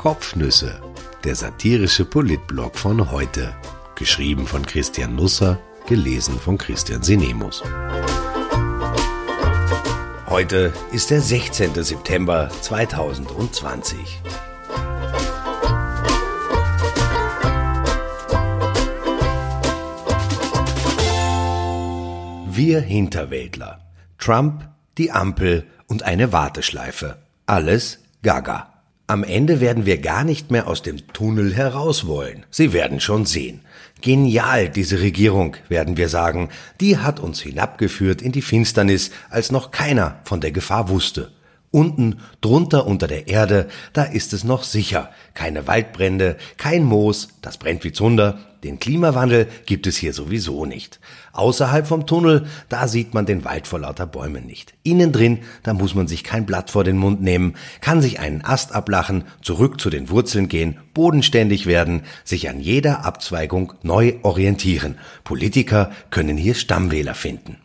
Kopfnüsse, der satirische Politblog von heute. Geschrieben von Christian Nusser, gelesen von Christian Sinemus. Heute ist der 16. September 2020. Wir Hinterwäldler. Trump, die Ampel und eine Warteschleife. Alles Gaga. Am Ende werden wir gar nicht mehr aus dem Tunnel heraus wollen. Sie werden schon sehen. Genial, diese Regierung, werden wir sagen. Die hat uns hinabgeführt in die Finsternis, als noch keiner von der Gefahr wusste. Unten, drunter unter der Erde, da ist es noch sicher. Keine Waldbrände, kein Moos, das brennt wie Zunder. Den Klimawandel gibt es hier sowieso nicht. Außerhalb vom Tunnel, da sieht man den Wald vor lauter Bäumen nicht. Innen drin, da muss man sich kein Blatt vor den Mund nehmen, kann sich einen Ast ablachen, zurück zu den Wurzeln gehen, bodenständig werden, sich an jeder Abzweigung neu orientieren. Politiker können hier Stammwähler finden.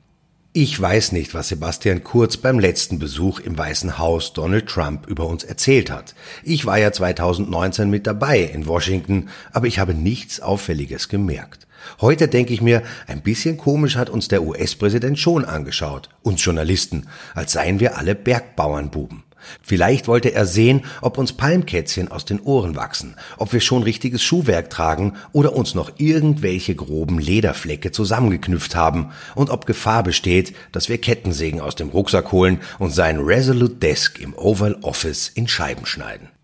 Ich weiß nicht, was Sebastian Kurz beim letzten Besuch im Weißen Haus Donald Trump über uns erzählt hat. Ich war ja 2019 mit dabei in Washington, aber ich habe nichts Auffälliges gemerkt. Heute denke ich mir, ein bisschen komisch hat uns der US-Präsident schon angeschaut, uns Journalisten, als seien wir alle Bergbauernbuben. Vielleicht wollte er sehen, ob uns Palmkätzchen aus den Ohren wachsen, ob wir schon richtiges Schuhwerk tragen oder uns noch irgendwelche groben Lederflecke zusammengeknüpft haben und ob Gefahr besteht, dass wir Kettensägen aus dem Rucksack holen und seinen Resolute Desk im Oval Office in Scheiben schneiden.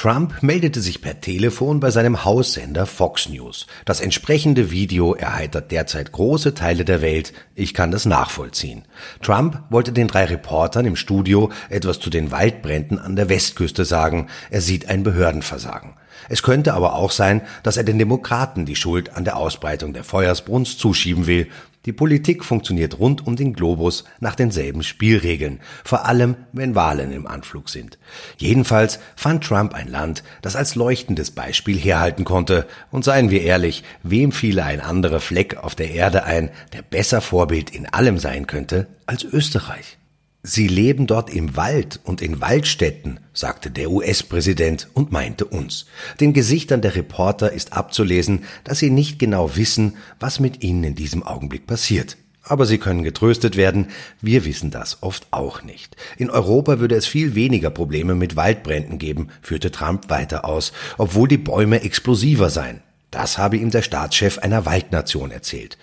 Trump meldete sich per Telefon bei seinem Haussender Fox News. Das entsprechende Video erheitert derzeit große Teile der Welt. Ich kann das nachvollziehen. Trump wollte den drei Reportern im Studio etwas zu den Waldbränden an der Westküste sagen. Er sieht ein Behördenversagen. Es könnte aber auch sein, dass er den Demokraten die Schuld an der Ausbreitung der Feuersbrunst zuschieben will. Die Politik funktioniert rund um den Globus nach denselben Spielregeln, vor allem wenn Wahlen im Anflug sind. Jedenfalls fand Trump ein Land, das als leuchtendes Beispiel herhalten konnte, und seien wir ehrlich, wem fiele ein anderer Fleck auf der Erde ein, der besser Vorbild in allem sein könnte als Österreich? Sie leben dort im Wald und in Waldstätten, sagte der US-Präsident und meinte uns. Den Gesichtern der Reporter ist abzulesen, dass sie nicht genau wissen, was mit ihnen in diesem Augenblick passiert. Aber sie können getröstet werden, wir wissen das oft auch nicht. In Europa würde es viel weniger Probleme mit Waldbränden geben, führte Trump weiter aus, obwohl die Bäume explosiver seien. Das habe ihm der Staatschef einer Waldnation erzählt.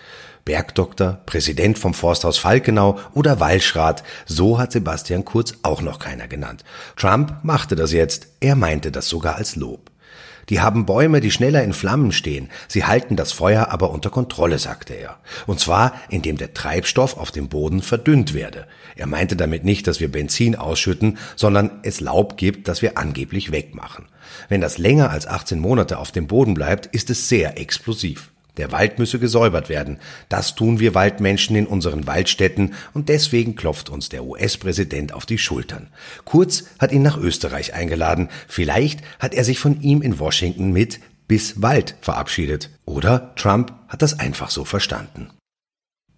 Bergdoktor, Präsident vom Forsthaus Falkenau oder Waldschrat, so hat Sebastian Kurz auch noch keiner genannt. Trump machte das jetzt, er meinte das sogar als Lob. Die haben Bäume, die schneller in Flammen stehen. Sie halten das Feuer aber unter Kontrolle, sagte er. Und zwar, indem der Treibstoff auf dem Boden verdünnt werde. Er meinte damit nicht, dass wir Benzin ausschütten, sondern es Laub gibt, das wir angeblich wegmachen. Wenn das länger als 18 Monate auf dem Boden bleibt, ist es sehr explosiv. Der Wald müsse gesäubert werden. Das tun wir Waldmenschen in unseren Waldstätten und deswegen klopft uns der US-Präsident auf die Schultern. Kurz hat ihn nach Österreich eingeladen. Vielleicht hat er sich von ihm in Washington mit bis Wald verabschiedet. Oder Trump hat das einfach so verstanden.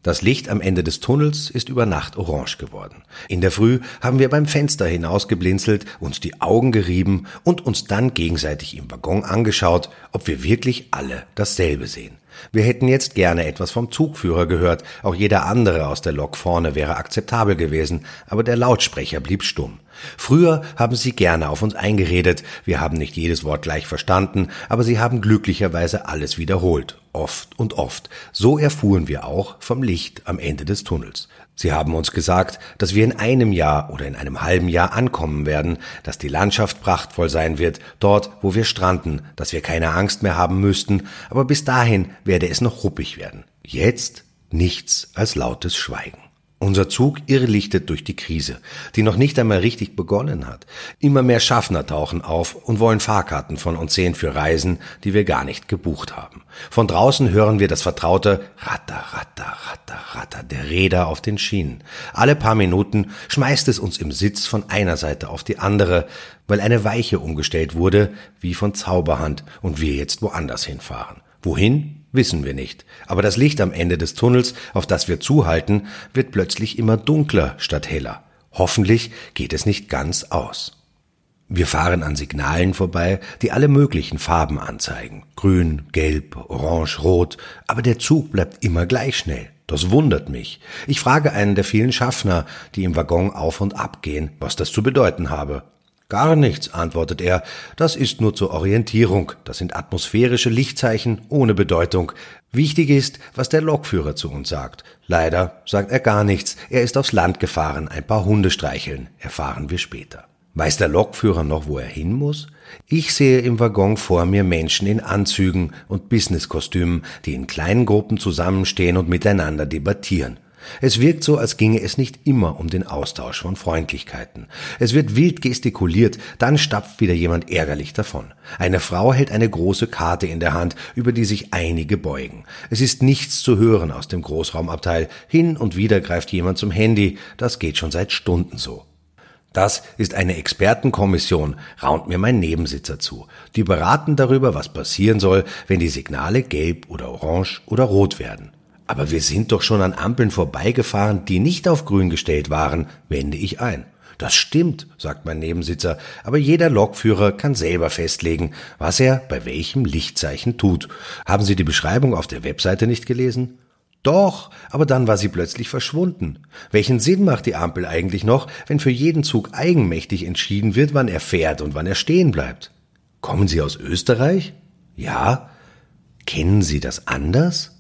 Das Licht am Ende des Tunnels ist über Nacht orange geworden. In der Früh haben wir beim Fenster hinausgeblinzelt, uns die Augen gerieben und uns dann gegenseitig im Waggon angeschaut, ob wir wirklich alle dasselbe sehen. Wir hätten jetzt gerne etwas vom Zugführer gehört, auch jeder andere aus der Lok vorne wäre akzeptabel gewesen, aber der Lautsprecher blieb stumm. Früher haben sie gerne auf uns eingeredet, wir haben nicht jedes Wort gleich verstanden, aber sie haben glücklicherweise alles wiederholt, oft und oft. So erfuhren wir auch vom Licht am Ende des Tunnels. Sie haben uns gesagt, dass wir in einem Jahr oder in einem halben Jahr ankommen werden, dass die Landschaft prachtvoll sein wird, dort, wo wir stranden, dass wir keine Angst mehr haben müssten, aber bis dahin werde es noch ruppig werden. Jetzt nichts als lautes Schweigen. Unser Zug irrlichtet durch die Krise, die noch nicht einmal richtig begonnen hat. Immer mehr Schaffner tauchen auf und wollen Fahrkarten von uns sehen für Reisen, die wir gar nicht gebucht haben. Von draußen hören wir das vertraute Ratter, Ratter, Ratter, Ratter der Räder auf den Schienen. Alle paar Minuten schmeißt es uns im Sitz von einer Seite auf die andere, weil eine Weiche umgestellt wurde, wie von Zauberhand, und wir jetzt woanders hinfahren. Wohin? Wissen wir nicht. Aber das Licht am Ende des Tunnels, auf das wir zuhalten, wird plötzlich immer dunkler statt heller. Hoffentlich geht es nicht ganz aus. Wir fahren an Signalen vorbei, die alle möglichen Farben anzeigen. Grün, gelb, orange, rot. Aber der Zug bleibt immer gleich schnell. Das wundert mich. Ich frage einen der vielen Schaffner, die im Waggon auf und ab gehen, was das zu bedeuten habe. Gar nichts, antwortet er. Das ist nur zur Orientierung. Das sind atmosphärische Lichtzeichen ohne Bedeutung. Wichtig ist, was der Lokführer zu uns sagt. Leider sagt er gar nichts. Er ist aufs Land gefahren, ein paar Hunde streicheln. Erfahren wir später. Weiß der Lokführer noch, wo er hin muss? Ich sehe im Waggon vor mir Menschen in Anzügen und Businesskostümen, die in kleinen Gruppen zusammenstehen und miteinander debattieren. Es wirkt so, als ginge es nicht immer um den Austausch von Freundlichkeiten. Es wird wild gestikuliert, dann stapft wieder jemand ärgerlich davon. Eine Frau hält eine große Karte in der Hand, über die sich einige beugen. Es ist nichts zu hören aus dem Großraumabteil. Hin und wieder greift jemand zum Handy. Das geht schon seit Stunden so. Das ist eine Expertenkommission, raunt mir mein Nebensitzer zu. Die beraten darüber, was passieren soll, wenn die Signale gelb oder orange oder rot werden. Aber wir sind doch schon an Ampeln vorbeigefahren, die nicht auf grün gestellt waren, wende ich ein. Das stimmt, sagt mein Nebensitzer, aber jeder Lokführer kann selber festlegen, was er bei welchem Lichtzeichen tut. Haben Sie die Beschreibung auf der Webseite nicht gelesen? Doch, aber dann war sie plötzlich verschwunden. Welchen Sinn macht die Ampel eigentlich noch, wenn für jeden Zug eigenmächtig entschieden wird, wann er fährt und wann er stehen bleibt? Kommen Sie aus Österreich? Ja. Kennen Sie das anders?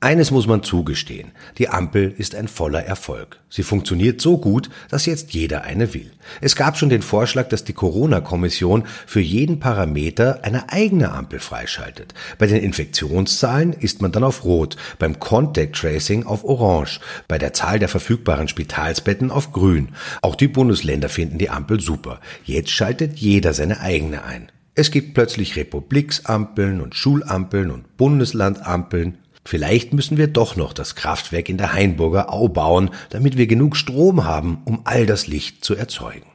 Eines muss man zugestehen, die Ampel ist ein voller Erfolg. Sie funktioniert so gut, dass jetzt jeder eine will. Es gab schon den Vorschlag, dass die Corona-Kommission für jeden Parameter eine eigene Ampel freischaltet. Bei den Infektionszahlen ist man dann auf Rot, beim Contact Tracing auf Orange, bei der Zahl der verfügbaren Spitalsbetten auf Grün. Auch die Bundesländer finden die Ampel super. Jetzt schaltet jeder seine eigene ein. Es gibt plötzlich Republiksampeln und Schulampeln und Bundeslandampeln Vielleicht müssen wir doch noch das Kraftwerk in der Hainburger Au bauen, damit wir genug Strom haben, um all das Licht zu erzeugen.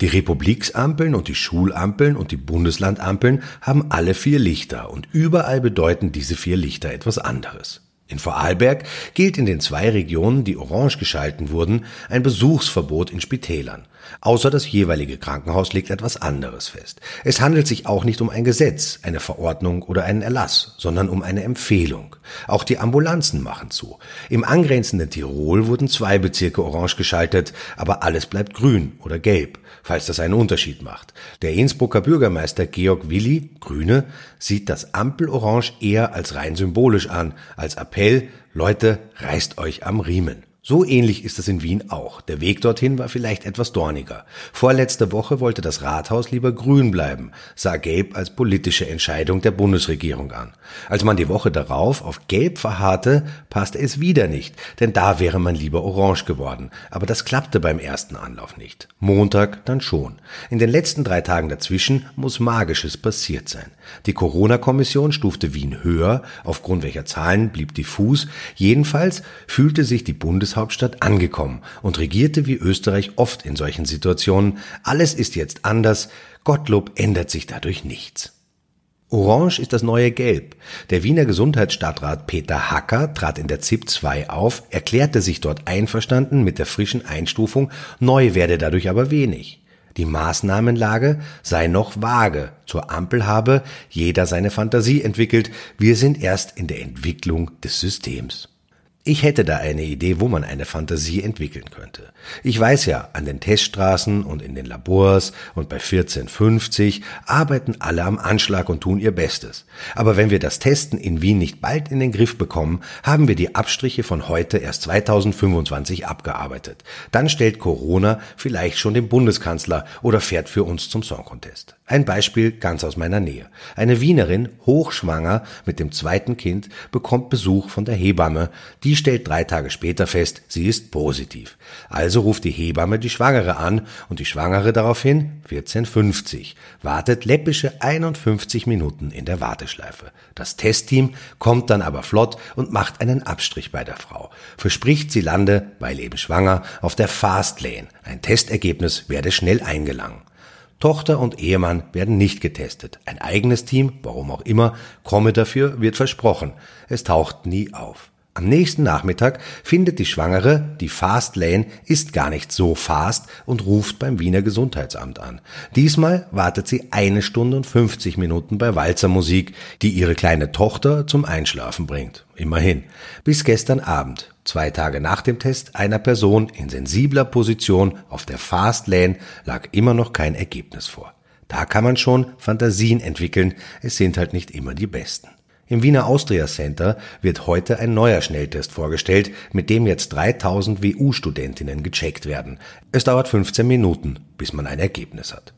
Die Republiksampeln und die Schulampeln und die Bundeslandampeln haben alle vier Lichter und überall bedeuten diese vier Lichter etwas anderes. In Vorarlberg gilt in den zwei Regionen, die orange geschalten wurden, ein Besuchsverbot in Spitälern. Außer das jeweilige Krankenhaus legt etwas anderes fest. Es handelt sich auch nicht um ein Gesetz, eine Verordnung oder einen Erlass, sondern um eine Empfehlung. Auch die Ambulanzen machen zu. Im angrenzenden Tirol wurden zwei Bezirke orange geschaltet, aber alles bleibt grün oder gelb, falls das einen Unterschied macht. Der Innsbrucker Bürgermeister Georg Willi, Grüne, sieht das Ampelorange eher als rein symbolisch an, als Appell, Leute, reißt euch am Riemen. So ähnlich ist es in Wien auch. Der Weg dorthin war vielleicht etwas dorniger. Vorletzte Woche wollte das Rathaus lieber grün bleiben, sah Gelb als politische Entscheidung der Bundesregierung an. Als man die Woche darauf auf Gelb verharrte, passte es wieder nicht, denn da wäre man lieber orange geworden. Aber das klappte beim ersten Anlauf nicht. Montag dann schon. In den letzten drei Tagen dazwischen muss Magisches passiert sein. Die Corona-Kommission stufte Wien höher, aufgrund welcher Zahlen blieb diffus. Jedenfalls fühlte sich die Bundes Bundeshauptstadt angekommen und regierte wie Österreich oft in solchen Situationen. Alles ist jetzt anders. Gottlob ändert sich dadurch nichts. Orange ist das neue Gelb. Der Wiener Gesundheitsstadtrat Peter Hacker trat in der ZIP 2 auf, erklärte sich dort einverstanden mit der frischen Einstufung, neu werde dadurch aber wenig. Die Maßnahmenlage sei noch vage. Zur Ampel habe jeder seine Fantasie entwickelt. Wir sind erst in der Entwicklung des Systems. Ich hätte da eine Idee, wo man eine Fantasie entwickeln könnte. Ich weiß ja, an den Teststraßen und in den Labors und bei 1450 arbeiten alle am Anschlag und tun ihr Bestes. Aber wenn wir das Testen in Wien nicht bald in den Griff bekommen, haben wir die Abstriche von heute erst 2025 abgearbeitet. Dann stellt Corona vielleicht schon den Bundeskanzler oder fährt für uns zum Song Contest. Ein Beispiel ganz aus meiner Nähe. Eine Wienerin, hochschwanger mit dem zweiten Kind, bekommt Besuch von der Hebamme. Die stellt drei Tage später fest, sie ist positiv. Also ruft die Hebamme die Schwangere an und die Schwangere daraufhin 1450, wartet läppische 51 Minuten in der Warteschleife. Das Testteam kommt dann aber flott und macht einen Abstrich bei der Frau. Verspricht, sie lande, weil eben schwanger, auf der Fastlane. Ein Testergebnis werde schnell eingelangen. Tochter und Ehemann werden nicht getestet. Ein eigenes Team, warum auch immer, komme dafür, wird versprochen. Es taucht nie auf. Am nächsten Nachmittag findet die Schwangere, die Fast Lane ist gar nicht so fast und ruft beim Wiener Gesundheitsamt an. Diesmal wartet sie eine Stunde und 50 Minuten bei Walzermusik, die ihre kleine Tochter zum Einschlafen bringt. Immerhin. Bis gestern Abend, zwei Tage nach dem Test einer Person in sensibler Position auf der Fast Lane, lag immer noch kein Ergebnis vor. Da kann man schon Fantasien entwickeln, es sind halt nicht immer die besten. Im Wiener Austria Center wird heute ein neuer Schnelltest vorgestellt, mit dem jetzt 3000 WU-Studentinnen gecheckt werden. Es dauert 15 Minuten, bis man ein Ergebnis hat.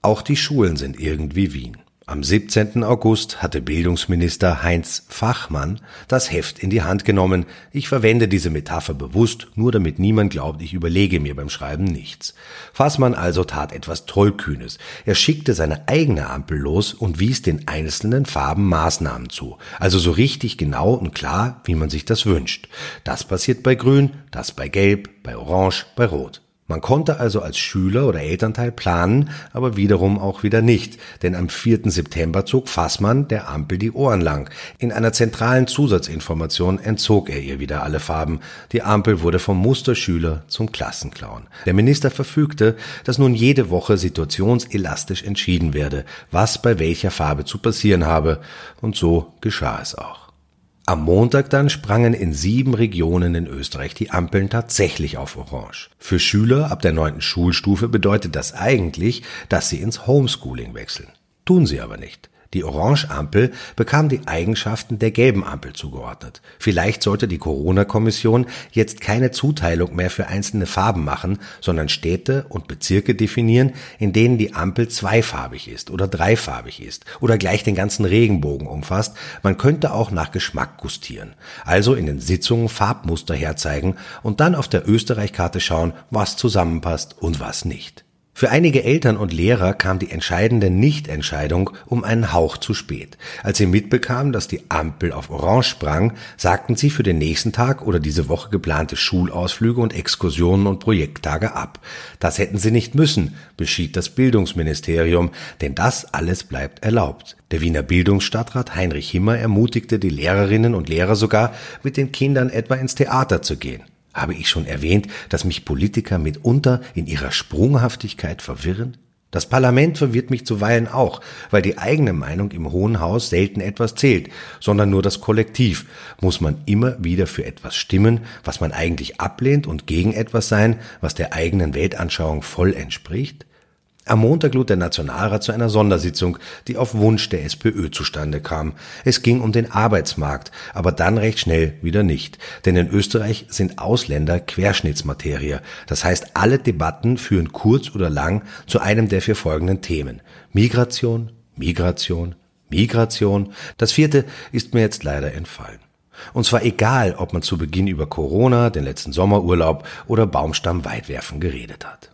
Auch die Schulen sind irgendwie Wien. Am 17. August hatte Bildungsminister Heinz Fachmann das Heft in die Hand genommen. Ich verwende diese Metapher bewusst, nur damit niemand glaubt, ich überlege mir beim Schreiben nichts. Fassmann also tat etwas Tollkühnes. Er schickte seine eigene Ampel los und wies den einzelnen Farben Maßnahmen zu. Also so richtig genau und klar, wie man sich das wünscht. Das passiert bei Grün, das bei Gelb, bei Orange, bei Rot. Man konnte also als Schüler oder Elternteil planen, aber wiederum auch wieder nicht, denn am 4. September zog Fassmann der Ampel die Ohren lang. In einer zentralen Zusatzinformation entzog er ihr wieder alle Farben. Die Ampel wurde vom Musterschüler zum Klassenclown. Der Minister verfügte, dass nun jede Woche situationselastisch entschieden werde, was bei welcher Farbe zu passieren habe, und so geschah es auch. Am Montag dann sprangen in sieben Regionen in Österreich die Ampeln tatsächlich auf Orange. Für Schüler ab der neunten Schulstufe bedeutet das eigentlich, dass sie ins Homeschooling wechseln. Tun sie aber nicht. Die Orange-Ampel bekam die Eigenschaften der gelben Ampel zugeordnet. Vielleicht sollte die Corona-Kommission jetzt keine Zuteilung mehr für einzelne Farben machen, sondern Städte und Bezirke definieren, in denen die Ampel zweifarbig ist oder dreifarbig ist oder gleich den ganzen Regenbogen umfasst. Man könnte auch nach Geschmack gustieren. Also in den Sitzungen Farbmuster herzeigen und dann auf der Österreich-Karte schauen, was zusammenpasst und was nicht. Für einige Eltern und Lehrer kam die entscheidende Nichtentscheidung um einen Hauch zu spät. Als sie mitbekamen, dass die Ampel auf Orange sprang, sagten sie für den nächsten Tag oder diese Woche geplante Schulausflüge und Exkursionen und Projekttage ab. Das hätten sie nicht müssen, beschied das Bildungsministerium, denn das alles bleibt erlaubt. Der Wiener Bildungsstadtrat Heinrich Himmer ermutigte die Lehrerinnen und Lehrer sogar, mit den Kindern etwa ins Theater zu gehen. Habe ich schon erwähnt, dass mich Politiker mitunter in ihrer Sprunghaftigkeit verwirren? Das Parlament verwirrt mich zuweilen auch, weil die eigene Meinung im Hohen Haus selten etwas zählt, sondern nur das Kollektiv. Muss man immer wieder für etwas stimmen, was man eigentlich ablehnt und gegen etwas sein, was der eigenen Weltanschauung voll entspricht? Am Montag lud der Nationalrat zu einer Sondersitzung, die auf Wunsch der SPÖ zustande kam. Es ging um den Arbeitsmarkt, aber dann recht schnell wieder nicht. Denn in Österreich sind Ausländer Querschnittsmaterie. Das heißt, alle Debatten führen kurz oder lang zu einem der vier folgenden Themen. Migration, Migration, Migration. Das vierte ist mir jetzt leider entfallen. Und zwar egal, ob man zu Beginn über Corona, den letzten Sommerurlaub oder Baumstamm weitwerfen geredet hat.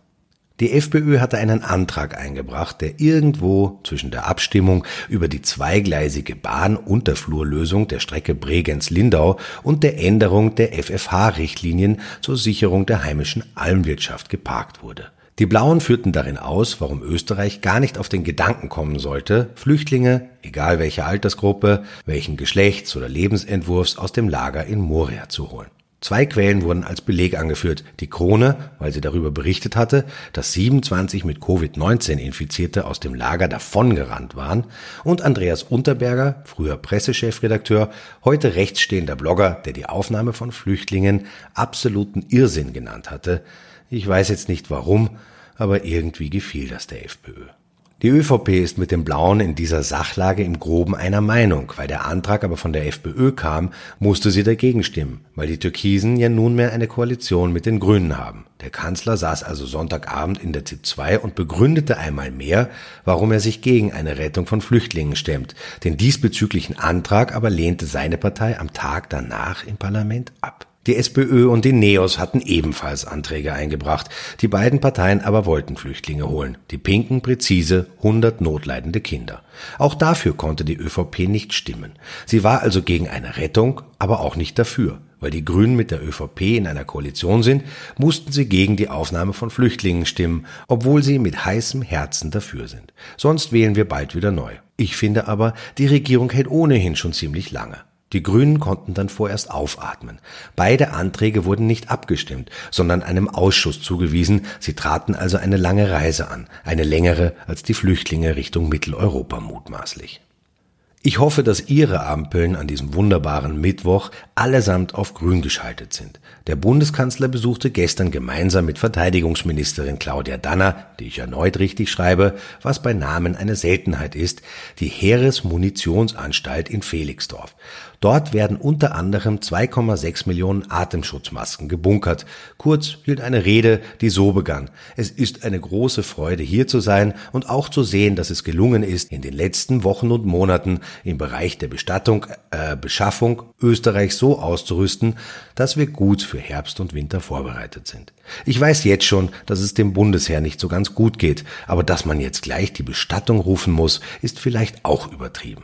Die FPÖ hatte einen Antrag eingebracht, der irgendwo zwischen der Abstimmung über die zweigleisige Bahnunterflurlösung der Strecke Bregenz-Lindau und der Änderung der FFH-Richtlinien zur Sicherung der heimischen Almwirtschaft geparkt wurde. Die Blauen führten darin aus, warum Österreich gar nicht auf den Gedanken kommen sollte, Flüchtlinge, egal welche Altersgruppe, welchen Geschlechts- oder Lebensentwurfs, aus dem Lager in Moria zu holen. Zwei Quellen wurden als Beleg angeführt. Die Krone, weil sie darüber berichtet hatte, dass 27 mit Covid-19 Infizierte aus dem Lager davongerannt waren und Andreas Unterberger, früher Pressechefredakteur, heute rechtsstehender Blogger, der die Aufnahme von Flüchtlingen absoluten Irrsinn genannt hatte. Ich weiß jetzt nicht warum, aber irgendwie gefiel das der FPÖ. Die ÖVP ist mit den Blauen in dieser Sachlage im Groben einer Meinung. Weil der Antrag aber von der FPÖ kam, musste sie dagegen stimmen, weil die Türkisen ja nunmehr eine Koalition mit den Grünen haben. Der Kanzler saß also Sonntagabend in der ZIP 2 und begründete einmal mehr, warum er sich gegen eine Rettung von Flüchtlingen stemmt. Den diesbezüglichen Antrag aber lehnte seine Partei am Tag danach im Parlament ab. Die SPÖ und die NEOS hatten ebenfalls Anträge eingebracht. Die beiden Parteien aber wollten Flüchtlinge holen. Die Pinken präzise 100 notleidende Kinder. Auch dafür konnte die ÖVP nicht stimmen. Sie war also gegen eine Rettung, aber auch nicht dafür. Weil die Grünen mit der ÖVP in einer Koalition sind, mussten sie gegen die Aufnahme von Flüchtlingen stimmen, obwohl sie mit heißem Herzen dafür sind. Sonst wählen wir bald wieder neu. Ich finde aber, die Regierung hält ohnehin schon ziemlich lange. Die Grünen konnten dann vorerst aufatmen. Beide Anträge wurden nicht abgestimmt, sondern einem Ausschuss zugewiesen. Sie traten also eine lange Reise an, eine längere als die Flüchtlinge Richtung Mitteleuropa mutmaßlich. Ich hoffe, dass Ihre Ampeln an diesem wunderbaren Mittwoch allesamt auf grün geschaltet sind. Der Bundeskanzler besuchte gestern gemeinsam mit Verteidigungsministerin Claudia Danner, die ich erneut richtig schreibe, was bei Namen eine Seltenheit ist, die Heeresmunitionsanstalt in Felixdorf. Dort werden unter anderem 2,6 Millionen Atemschutzmasken gebunkert. Kurz hielt eine Rede, die so begann. Es ist eine große Freude, hier zu sein und auch zu sehen, dass es gelungen ist, in den letzten Wochen und Monaten im Bereich der Bestattung, äh, Beschaffung Österreich so auszurüsten, dass wir gut für Herbst und Winter vorbereitet sind. Ich weiß jetzt schon, dass es dem Bundesheer nicht so ganz gut geht, aber dass man jetzt gleich die Bestattung rufen muss, ist vielleicht auch übertrieben.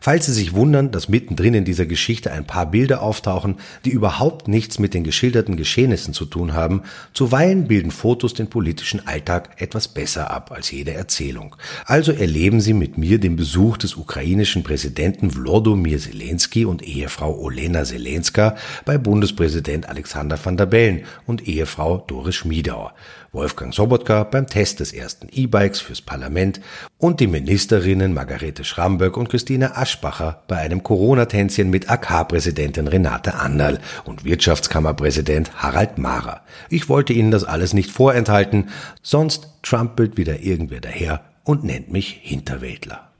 Falls Sie sich wundern, dass mittendrin in dieser Geschichte ein paar Bilder auftauchen, die überhaupt nichts mit den geschilderten Geschehnissen zu tun haben, zuweilen bilden Fotos den politischen Alltag etwas besser ab als jede Erzählung. Also erleben Sie mit mir den Besuch des ukrainischen Präsidenten Wlodomir Zelensky und Ehefrau Olena Zelenska bei Bundespräsident Alexander van der Bellen und Ehefrau Doris Schmiedauer. Wolfgang Sobotka beim Test des ersten E-Bikes fürs Parlament und die Ministerinnen Margarete Schramböck und Christine Aschbacher bei einem Corona-Tänzchen mit AK-Präsidentin Renate Anderl und Wirtschaftskammerpräsident Harald Mahrer. Ich wollte Ihnen das alles nicht vorenthalten, sonst trampelt wieder irgendwer daher und nennt mich Hinterwäldler.